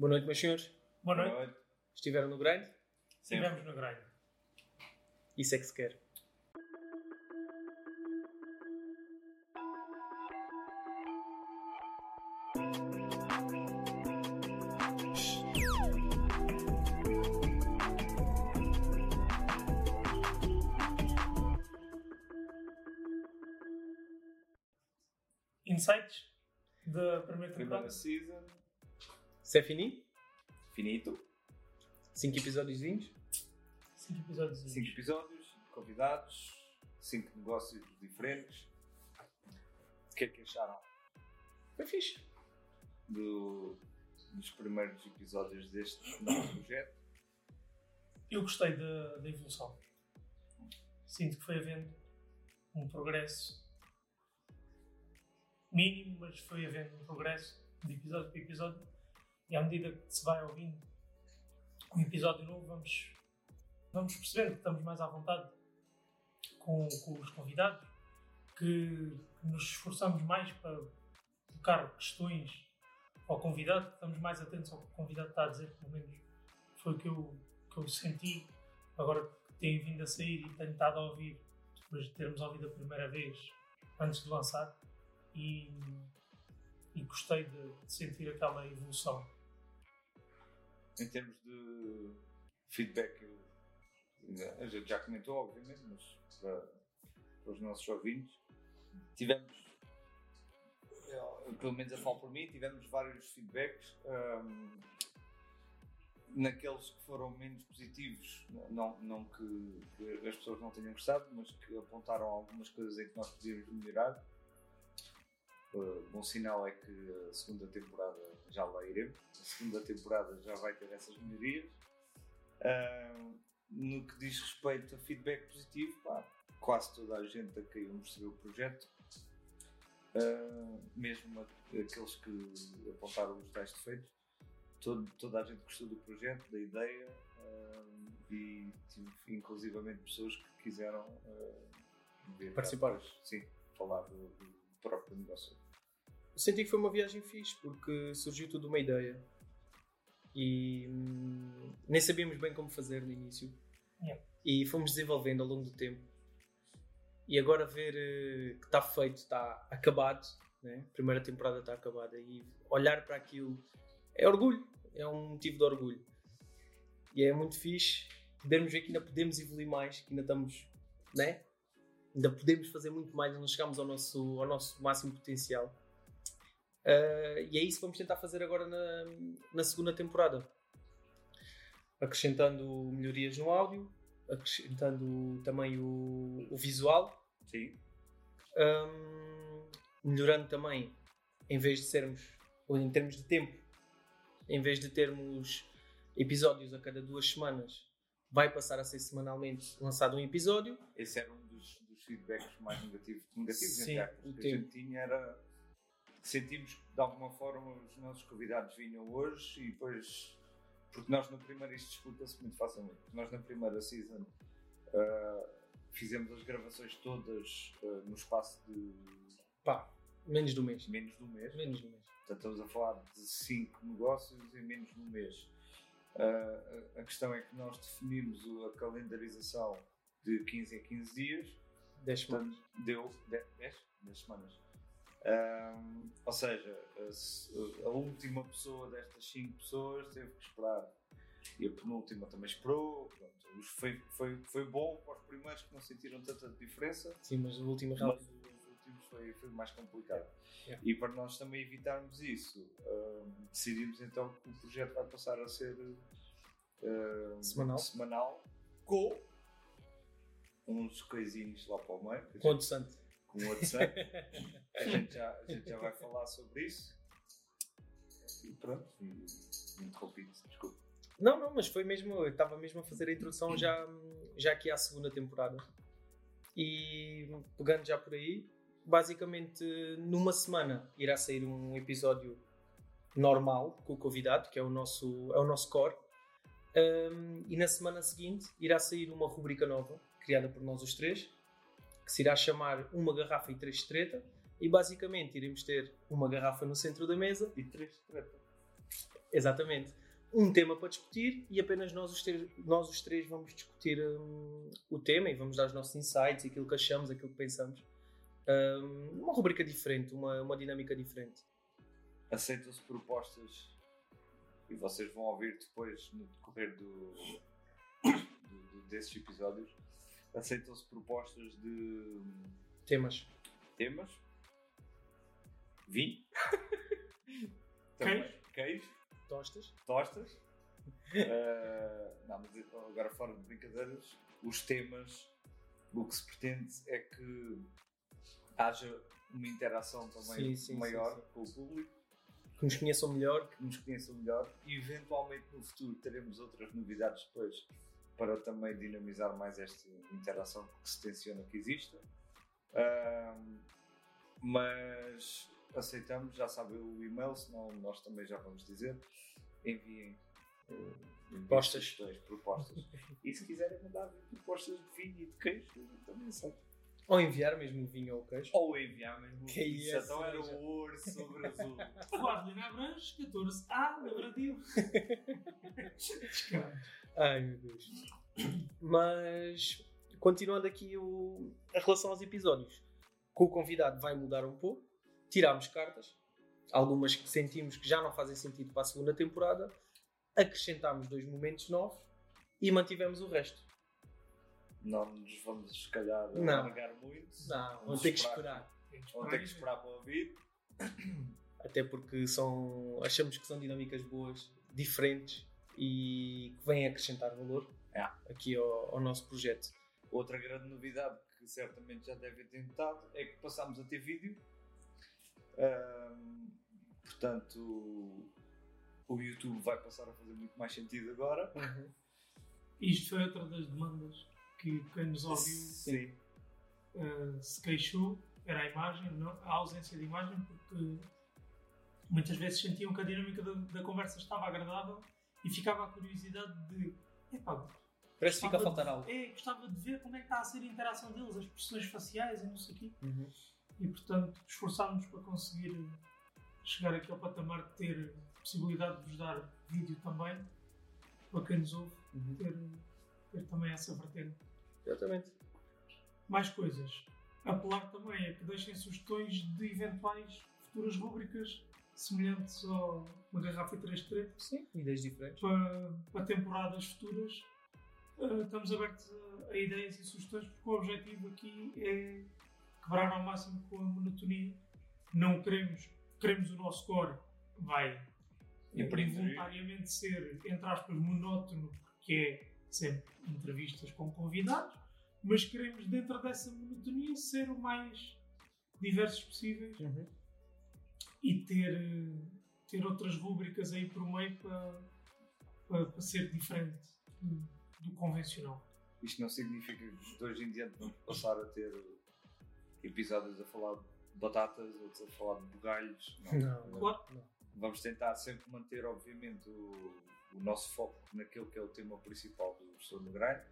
Boa noite, meus senhores. Boa noite. Estiveram no grind? Estivemos no grind. Isso é que se quer. Insights da primeira Primeira temporada. season, Se é fini? finito. Cinco episódios. Cinco episódios. Cinco episódios, convidados, cinco negócios diferentes. O que é que acharam Foi fixe. do- dos primeiros episódios deste novo projeto? Eu gostei da, da evolução. Sinto que foi havendo um progresso mínimo, mas foi havendo um progresso de episódio para episódio. E à medida que se vai ouvindo um episódio novo, vamos, vamos percebendo que estamos mais à vontade com, com os convidados, que, que nos esforçamos mais para tocar questões ao convidado, que estamos mais atentos ao que o convidado está a dizer, pelo menos foi o que eu, que eu senti agora que tenho vindo a sair e tenho estado a ouvir depois de termos ouvido a primeira vez antes de lançar e, e gostei de, de sentir aquela evolução. Em termos de feedback, a gente já comentou, obviamente, mas para, para os nossos ouvintes, tivemos, eu, pelo menos eu falo por mim, tivemos vários feedbacks. hum, naqueles que foram menos positivos, não, não que, que as pessoas não tenham gostado, mas que apontaram algumas coisas em que nós podíamos melhorar. Uh, bom sinal é que a segunda temporada já lá iremos. A segunda temporada já vai ter essas melhorias. Uh, no que diz respeito a feedback positivo, pá, quase toda a gente a quem eu mostrei o projeto, uh, mesmo aqueles que apontaram os tais defeitos, todo, toda a gente gostou do projeto, da ideia uh, e tive inclusivamente pessoas que quiseram uh, Participar. sim, falar do, do próprio negócio. Senti que foi uma viagem fixe porque surgiu tudo uma ideia e hum, nem sabíamos bem como fazer no início Yeah. e fomos desenvolvendo ao longo do tempo e agora ver eh, que está feito, está acabado, né? a primeira temporada está acabada e olhar para aquilo é orgulho, é um motivo de orgulho e é muito fixe podermos ver que ainda podemos evoluir mais, que ainda estamos, né? ainda podemos fazer muito mais, não chegamos ao nosso, ao nosso máximo potencial. Uh, e é isso que vamos tentar fazer agora na, na segunda temporada. Acrescentando melhorias no áudio, acrescentando também o, o visual, Sim, um, melhorando também, em vez de sermos, ou em termos de tempo, em vez de termos episódios a cada duas semanas, vai passar a ser semanalmente lançado um episódio. esse era um dos, dos feedbacks mais negativos, negativos Sim, que a gente tinha era sentimos que de alguma forma os nossos convidados vinham hoje e depois porque nós na primeira isto explica-se muito facilmente nós na primeira season ah, fizemos as gravações todas ah, no espaço de Pá, menos do mês. menos de um mês Menos do mês. Portanto, estamos a falar de 5 negócios em menos de um mês. Ah, a, a questão é que nós definimos a calendarização de 15 em 15 dias 10 semanas. Deu 10, 10 semanas. Ahm, ou seja, a, se- a última pessoa destas 5 pessoas teve que esperar e a penúltima também esperou. Pronto, foi, foi, foi bom para os primeiros que não sentiram tanta diferença, Sim, mas último mas rápido. os últimos foi, foi mais complicado. Yeah. E para nós também evitarmos isso, ahm, decidimos então que o projeto vai passar a ser ahm, Semanal. semanal com uns coisinhos lá para o meio. a Com o WhatsApp. a, gente já, a gente já vai falar sobre isso. E pronto, e, me interrompi, desculpa. Não, não, mas foi mesmo. Eu estava mesmo a fazer a introdução já, já aqui à segunda temporada. E pegando já por aí, basicamente numa semana irá sair um episódio normal com o convidado, que é o nosso, é o nosso core. Um, e na semana seguinte irá sair uma rubrica nova, criada por nós os três, que se irá chamar Uma Garrafa e Três Treta. E basicamente iremos ter uma garrafa no centro da mesa E três treta. Exatamente. Um tema para discutir e apenas nós os, três, nós os três vamos discutir hum, o tema e vamos dar os nossos insights, aquilo que achamos, aquilo que pensamos. Hum, uma rubrica diferente, uma, uma dinâmica diferente. Aceitam-se propostas e vocês vão ouvir depois no decorrer do, do- do- desses episódios. Aceitam-se propostas de Temas. temas, vinho, também queijo, Tostas. tostas. Eh, não, mas agora fora de brincadeiras, os temas, o que se pretende é que haja uma interação também Sim, sim, maior sim. com o público, Que nos conheçam melhor. que nos conheçam melhor e eventualmente no futuro teremos outras novidades depois para também dinamizar mais esta interação que se tenciona que exista. Mas aceitamos, já sabem o e-mail, senão nós também já vamos dizer. Enviem eh, Propostas. sugestões, propostas. E se quiserem mandar propostas de vinho e de queijo, eu também aceito. Ou enviar mesmo vinho ou queijo. Ou enviar mesmo. Que isso, isso, então era o ouro sobre azul. Guarda-lhe na Abranches, 14. Ah, lembrativo. Descarado. Ai meu Deus. Mas continuando aqui o, a relação aos episódios, com o convidado vai mudar um pouco. Tirámos cartas, algumas que sentimos que já não fazem sentido para a segunda temporada, acrescentámos dois momentos novos e mantivemos o resto. não nos vamos, se calhar, Não. alargar muito. Não, vão Vamos ter que esperar. Vão ter que esperar para ouvir. Até porque são, achamos que são dinâmicas boas, diferentes e que vêm acrescentar valor É. aqui ao, ao nosso projeto. Outra grande novidade que certamente já devem ter notado é que passámos a ter vídeo. Ahm, portanto, o YouTube vai passar a fazer muito mais sentido agora. Isto foi outra das demandas que quem nos ouviu Sim. eh, se queixou. Era a imagem, não, a ausência de imagem, porque muitas vezes sentiam que a dinâmica da, da conversa estava agradável e ficava a curiosidade de. Epá, Parece que fica a faltar de- algo. É, gostava de ver como é que está a ser a interação deles, as expressões faciais e não sei o quê. Uhum. E portanto esforçámos para conseguir chegar aqui ao patamar de ter possibilidade de vos dar vídeo também, para quem nos ouve, Uhum. ter, ter também essa vertente. Exatamente. Mais coisas. Apelar também a que deixem sugestões de eventuais futuras rúbricas semelhantes ao uma garrafa e três tretas Sim, ideias diferentes. para, para temporadas futuras. Uh, estamos abertos a, a ideias e sugestões porque o objetivo aqui é quebrar ao máximo com a monotonia. Não queremos, queremos o nosso core vai Imprimir. involuntariamente ser, entre aspas, monótono, porque é sempre entrevistas com convidados, mas queremos, dentro dessa monotonia, ser o mais diversos possíveis Uhum. E ter, eh, ter outras rúbricas aí por meio para, para, para ser diferente do, do convencional. Isto não significa que de hoje em diante vamos passar a ter episódios a falar de batatas, outros a falar de bugalhos. Não. Não, não, Claro. não. Vamos tentar sempre manter, obviamente, o, o nosso foco naquele que é o tema principal do Professor no Grande,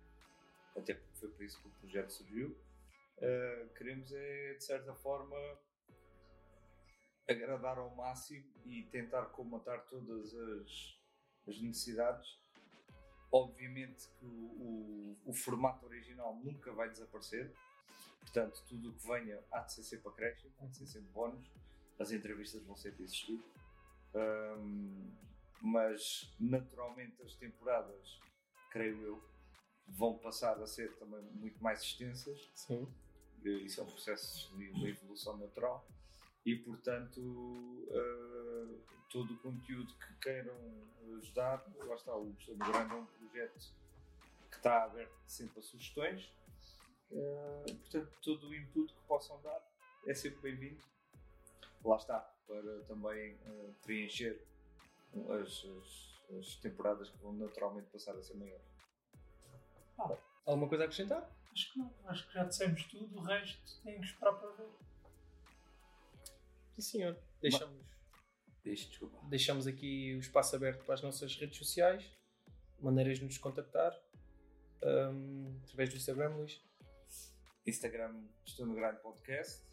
até porque foi por isso que o projeto surgiu. Uh, queremos, é, de certa forma, agradar ao máximo e tentar comatar todas as, as necessidades. Obviamente que o, o, o formato original nunca vai desaparecer, portanto, tudo o que venha há de ser sempre acréscimo, há de ser sempre bónus, as entrevistas vão sempre existir. Um, mas naturalmente as temporadas, creio eu, vão passar a ser também muito mais extensas. Sim. Isso é um processo de uma evolução natural e, portanto, uh, todo o conteúdo que queiram ajudar, lá está, o do Grande é um projeto que está aberto sempre a sugestões. Uh, portanto, todo o input que possam dar é sempre bem-vindo. Lá está, para também uh, preencher as, as, as temporadas que vão naturalmente passar a ser maiores. Alguma coisa a acrescentar? Acho que não, acho que já dissemos tudo, o resto tem que esperar para ver. Sim, senhor. Deixamos, Deixe, desculpa. deixamos aqui o espaço aberto para as nossas redes sociais, maneiras de nos contactar, hum, através do Instagram, Luís. Instagram, estou no grande podcast.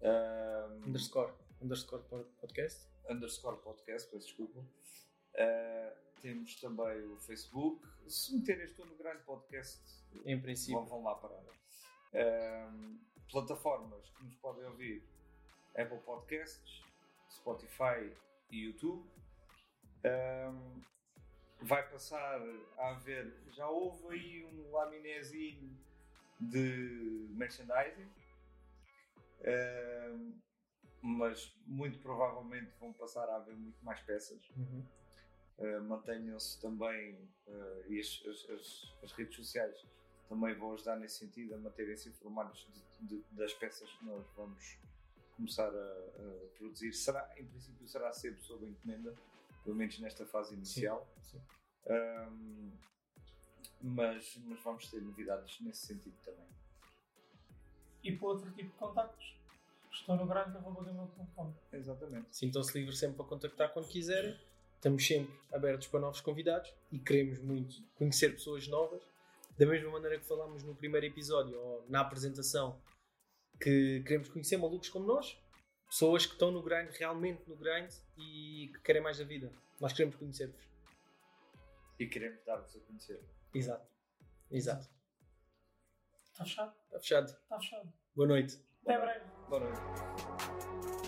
Um, Underscore. underscore podcast. Underscore podcast, peço desculpa. Uh, temos também o Facebook. Se meterem estou no grande podcast, em princípio, vão, vão lá parar. Uh, plataformas que nos podem ouvir: Apple Podcasts, Spotify e YouTube. Um, vai passar a haver. Já houve aí um laminézinho de merchandising, um, mas muito provavelmente vão passar a haver muito mais peças. Uhum. Uh, Mantenham-se também, uh, e as, as, as, redes sociais também vão ajudar nesse sentido a manterem-se informados de, de, das peças que nós vamos começar a, a, produzir. Será, em princípio, será sempre sob encomenda, pelo menos nesta fase inicial. Sim, sim. Um, mas, mas vamos ter novidades nesse sentido também. E para outro tipo de contactos, estou no grande.com. Exatamente. Sintam-se livres sempre para contactar quando quiserem. Estamos sempre abertos para novos convidados e queremos muito conhecer pessoas novas. Da mesma maneira que falámos no primeiro episódio ou na apresentação, que queremos conhecer malucos como nós, pessoas que estão no grind, realmente no grind e que querem mais da vida. Nós queremos conhecer-vos. E queremos dar-vos a conhecer. Exato. Exato. Está fechado? Está fechado. Está fechado. Boa noite. Até breve. Boa noite.